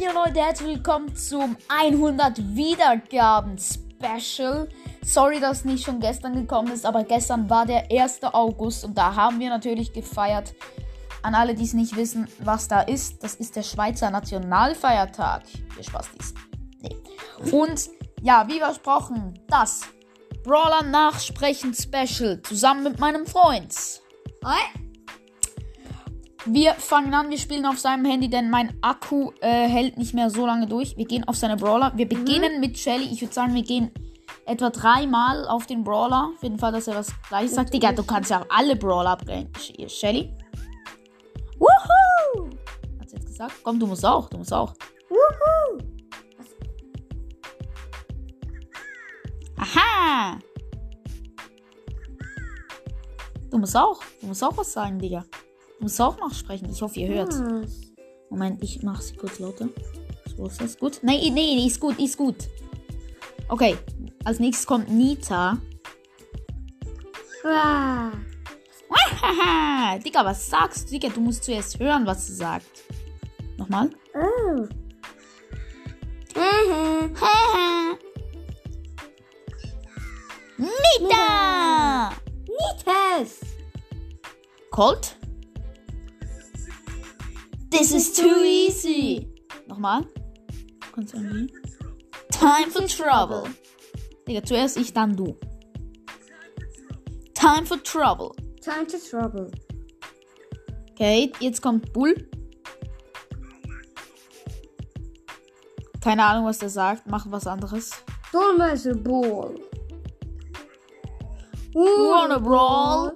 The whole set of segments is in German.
Hey Leute, herzlich willkommen zum 100 Wiedergaben Special. Sorry, dass nicht schon gestern gekommen ist, aber gestern war der 1. August und da haben wir natürlich gefeiert. An alle, die es nicht wissen, was da ist, das ist der Schweizer Nationalfeiertag. Viel Spaß dies. Nee. Und ja, wie versprochen, das Brawler Nachsprechen Special zusammen mit meinem Freund. Hi. Wir fangen an, wir spielen auf seinem Handy, denn mein Akku äh, hält nicht mehr so lange durch. Wir gehen auf seine Brawler. Wir beginnen mit Shelly. Ich würde sagen, wir gehen etwa dreimal auf den Brawler. Auf jeden Fall, dass er was gleich sagt. Digga, du kannst ja auch alle Brawler. Sh- Shelly. Woohoo! Hat sie jetzt gesagt? Komm, du musst auch. Du musst auch. Wuhu. Aha! Du musst auch. Du musst auch was sagen, Digga. Du musst auch nachsprechen. Ich hoffe, ihr hört. Was? Moment, ich mach sie kurz lauter. So ist das gut. Nee, nee, ist gut, ist gut. Okay, als nächstes kommt Nita. Wow. Haha, Digga, was sagst du? Digga, du musst zuerst hören, was sie sagt. Nochmal. Oh. Nita! Nitas. Colt? This is too easy. Nochmal. Kannst du irgendwie? Time for trouble. Digga, zuerst ich, dann du. Time for trouble. Time to trouble. Okay, jetzt kommt Bull. Keine Ahnung, was der sagt. Machen was anderes. Don't mess a ball. wanna brawl?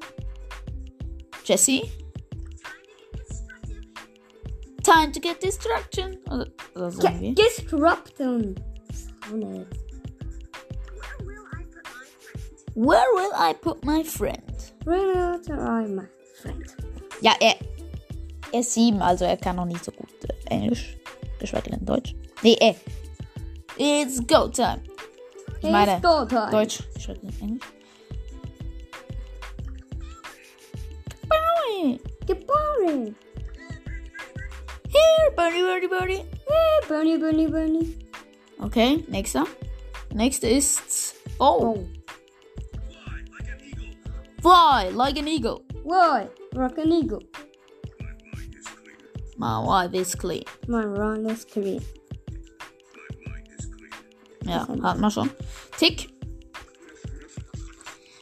Jesse? Time to get destruction. Oder, oder so Get, irgendwie. disrupt them. Oh, nee. Where will I put my friend? Bring out I, my friend. Ja, er, er ist sieben, also er kann noch nicht so gut äh, Englisch. Geschweige denn Deutsch. Nee, äh. It's go time. Ich meine, It's go time. Deutsch, geschweige denn Englisch. Bye. Get boring. Here, birdie. Hey, Bernie, Bernie, Bernie. Okay, nächster. Nächste ist. Oh. Oh. Fly like an eagle. Why? Rock an eagle. My wife is clean. My run is clean. Ja, hat man schon. Tick.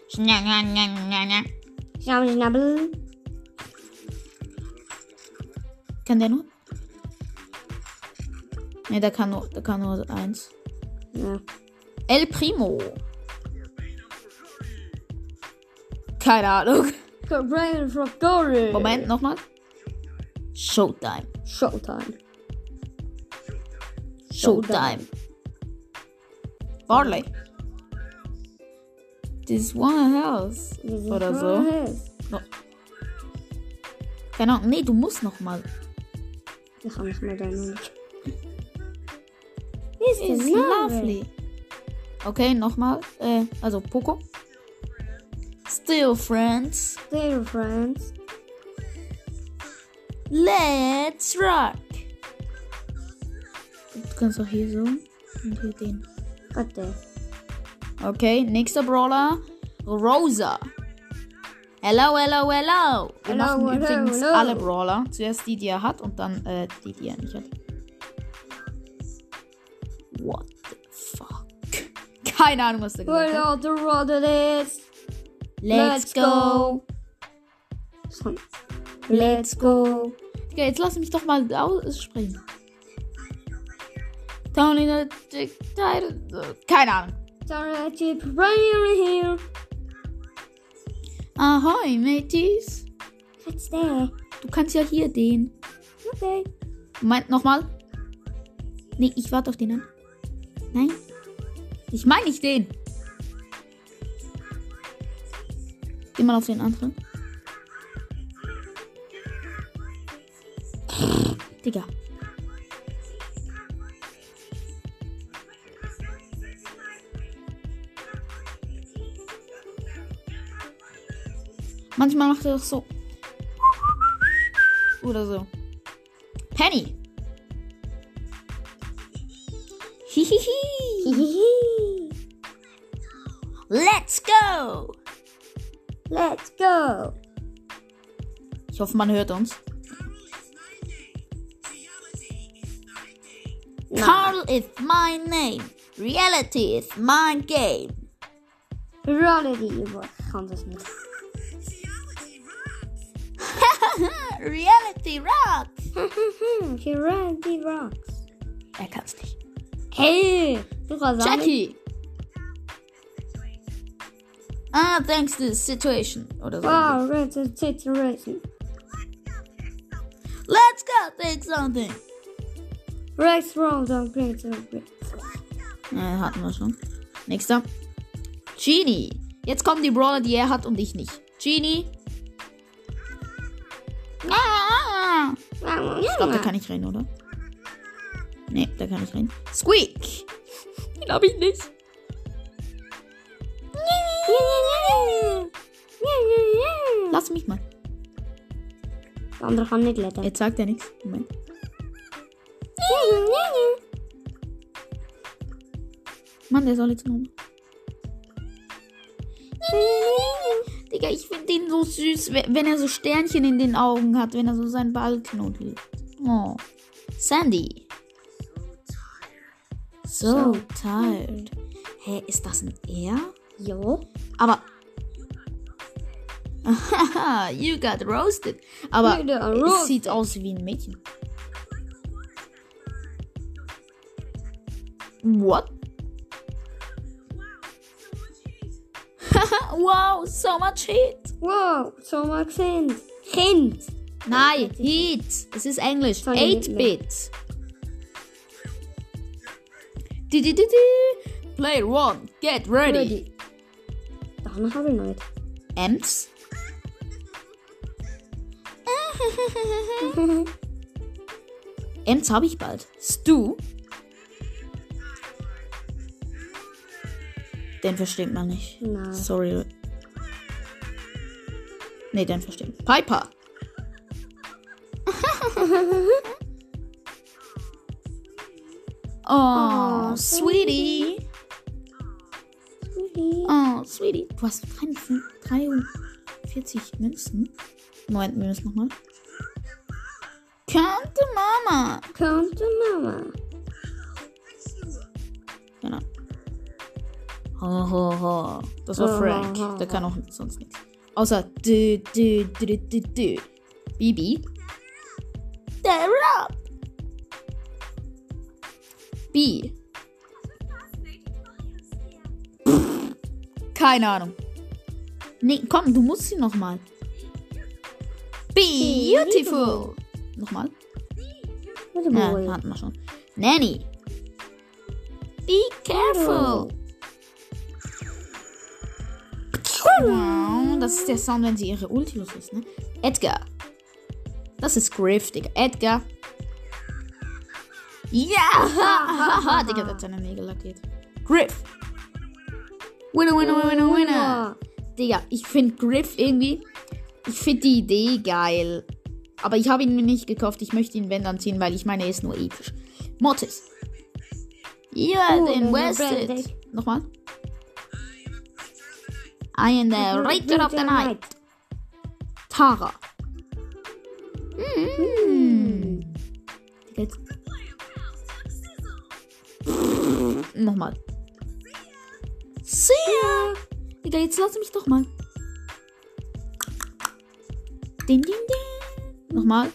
Schna, schna, schna, schna, schna. Schnabel, schnabel. Kann der nur? Ne, der kann nur, der kann nur eins. Ja. El Primo. Keine Ahnung. Brain for glory. Moment, nochmal. Showtime. Showtime. Showtime. Barley. This one house. This Oder so. is. Keine Ahnung. Nee, du musst nochmal. Ich kann nicht mehr deinen Mund. It's lovely. Okay, nochmal. Äh, also Poco. Still friends. Dear friends. Let's rock. Du kannst auch hier so. Und hier den. Warte. Okay, nächster Brawler. Rosa. Hello, hello, hello. Wir Hello, machen hello, übrigens hello. alle Brawler. Zuerst die, die er hat und dann äh, die, die er nicht hat. What the fuck? Keine Ahnung, was der gesagt hat. the road it is. Let's go. Let's go. Okay, jetzt lass mich doch mal aussprechen. Tony the Dick. Keine Ahnung. Sorry, chip right here. Ahoi, mateys. What's there? Du kannst ja hier den. Okay. Moment, nochmal. Nee, ich warte auf den an. Nein. Ich meine nicht den. Geh mal auf den anderen. Digga. Manchmal macht er doch so. Oder so. Penny. Hihihi. Let's go. Let's go. Ich hoffe, man hört uns. Carl is my name. Reality is my game. Reality. Kann das nicht. Reality rocks. Reality rocks. Er kann's nicht. Hey. Jackie. Ah, thanks to the situation. Oder so. Wow, red situation. Let's go take something. Rex wrong, don't great, don't. Ja, hatten wir schon. Nächster. Genie. Jetzt kommen die Brawler, die er hat und ich nicht. Genie. Ah, ich glaube, da kann ich rein, oder? Nee, da kann ich rein. Squeak. Den hab ich nicht. Lass mich mal. Der andere kann nicht letten. Jetzt sagt er nichts. Moment. Mann, der soll jetzt noch. Digga, ich finde den so süß, we- wenn er so Sternchen in den Augen hat, wenn er so seinen Ball knuddelt. Oh. Sandy. So, tired. Hä, ist das ein R? Ja. Aber. You got roasted. Aber got es roasted. sieht aus wie ein Mädchen. What? wow, so much heat. Wow, so much Kind. Kind. Nein, Heat. Es ist Englisch. Sorry, nicht 8-Bit. Du, du, du. Player 1, get ready. Ready. Danach habe ich nicht. Ems. Ems habe ich bald. Stu. Den versteht man nicht. Nein. Sorry. Nee, den versteht man. Piper. oh, Sweetie. Oh, Sweetie. Du hast 43 Münzen. Moment, wir müssen nochmal. Come to Mama. Come to Mama. Genau. Ho, ho, ho. Das war Ho, ho, Frank. ho, Der ho. kann auch sonst nichts. Außer du, du, du, du, du. Bibi. Der Rob. B. Keine Ahnung. Nee, komm, du musst sie nochmal. Beautiful. Nochmal. Warte Ja, hatten wir schon. Nanny. Be careful. Wow, das ist der Sound, wenn sie ihre Ulti los ist, ne? Edgar. Das ist Griff, Digga. Edgar. Ja! Digga, das ist eine mega Rakete. Griff. Winner, winner, winner, winner. Digga, ich finde Griff irgendwie. Ich finde die Idee geil. Aber ich habe ihn mir nicht gekauft. Ich möchte ihn, wenn dann ziehen, weil ich meine, er ist nur episch. Mortis. Are Oh, the das ist invested. Brandon. Nochmal. I am the Ranger of the Night. Tara. Mm. Digga, Nochmal. Sia. Digga, jetzt lass mich doch mal. Ding, ding, ding. Nochmal.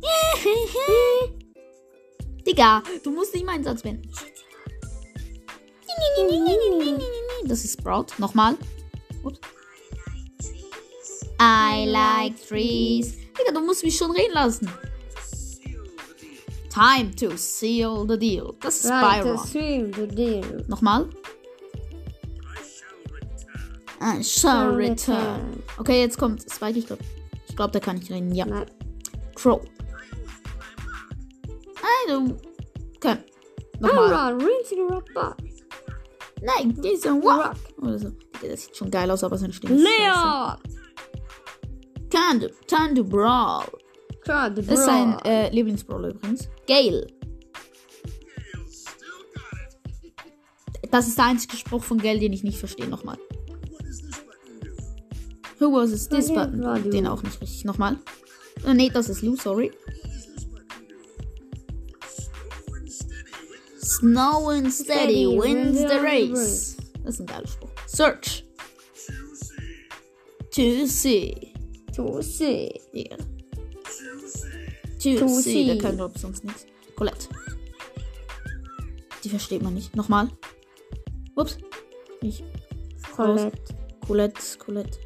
Digga, du musst nicht meinen Satz beenden. Das ist Sprout. Nochmal. Ups. I like trees. Digga, du musst mich schon reden lassen. Time to seal the deal. Das ist Right, to Byron. swim the deer. Nochmal. I shall return. Okay, jetzt kommt Spike. Ich glaube, ich glaub, da kann ich reden. Ja. Nein. Crow. Also. Okay. Nochmal. Nein, dieser Rock. Oder so. Das sieht schon geil aus, aber Stimme ist scheiße. Leon! Time to, time to brawl. Try the Das ist sein äh, Lieblingsbrawler übrigens. Gale. Das ist der einzige Spruch von Geld, den ich nicht verstehe. Nochmal. Who was it this button? Den auch nicht richtig. Nochmal. Äh, nee, das ist Lou, sorry. Snow and steady wins the race. Das ist ein geiler Spruch. Search. To see. To see. Yeah. See. Der kann, glaub ich, sonst nichts. Colette. Die versteht man nicht. Nochmal. Ups. Ich. Colette. Colette, Colette.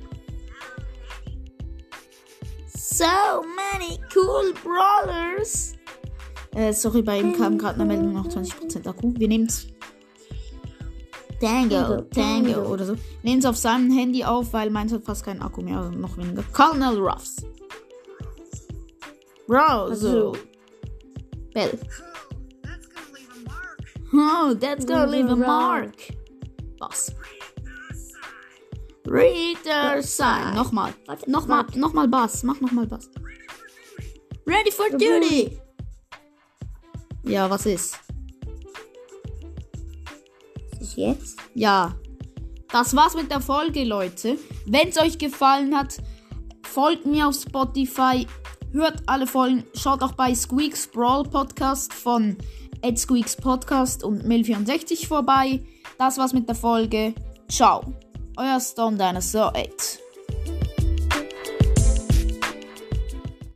So many cool brawlers. Äh, sorry, bei ihm kam gerade eine Meldung noch 20% Akku. Wir nehmen's. Tango, Tango, oder so. Nehmen es auf seinem Handy auf, weil meins hat fast keinen Akku mehr, also noch weniger. Colonel Ruffs. Bro, so. Also. Bell. Oh, that's gonna leave a mark. Was? Reader sign. Nochmal. Warte, Nochmal, warte. nochmal Bass. Mach nochmal Bass. Ready for duty. Ja, was ist? Was ist jetzt? Ja. Das war's mit der Folge, Leute. Wenn's euch gefallen hat, folgt mir auf Spotify. Hört alle Folgen. Schaut auch bei Squeaks Brawl Podcast von Ed Squeaks Podcast und Mil64 vorbei. Das war's mit der Folge. Ciao. Euer Stone Dinosaur 8.